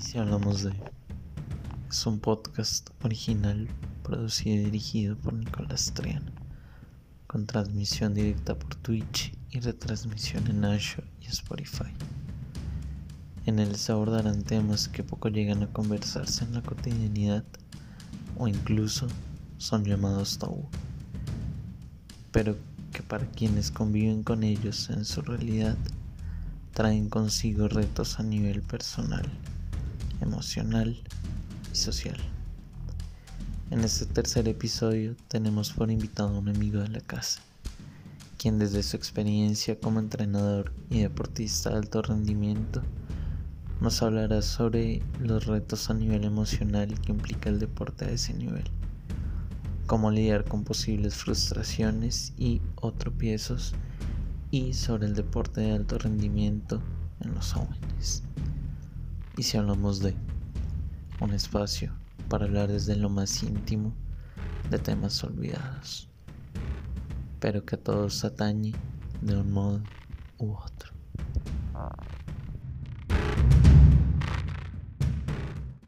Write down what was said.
Si hablamos de... Es un podcast original producido y dirigido por Nicolás Triana, con transmisión directa por Twitch y retransmisión en Azure y Spotify. En él se abordarán temas que poco llegan a conversarse en la cotidianidad o incluso son llamados tabú, pero que para quienes conviven con ellos en su realidad traen consigo retos a nivel personal, emocional y social. En este tercer episodio tenemos por invitado a un amigo de la casa, quien desde su experiencia como entrenador y deportista de alto rendimiento nos hablará sobre los retos a nivel emocional que implica el deporte a ese nivel, cómo lidiar con posibles frustraciones y tropiezos y sobre el deporte de alto rendimiento en los jóvenes. Y si hablamos de un espacio para hablar desde lo más íntimo de temas olvidados, pero que a todos atañe de un modo u otro.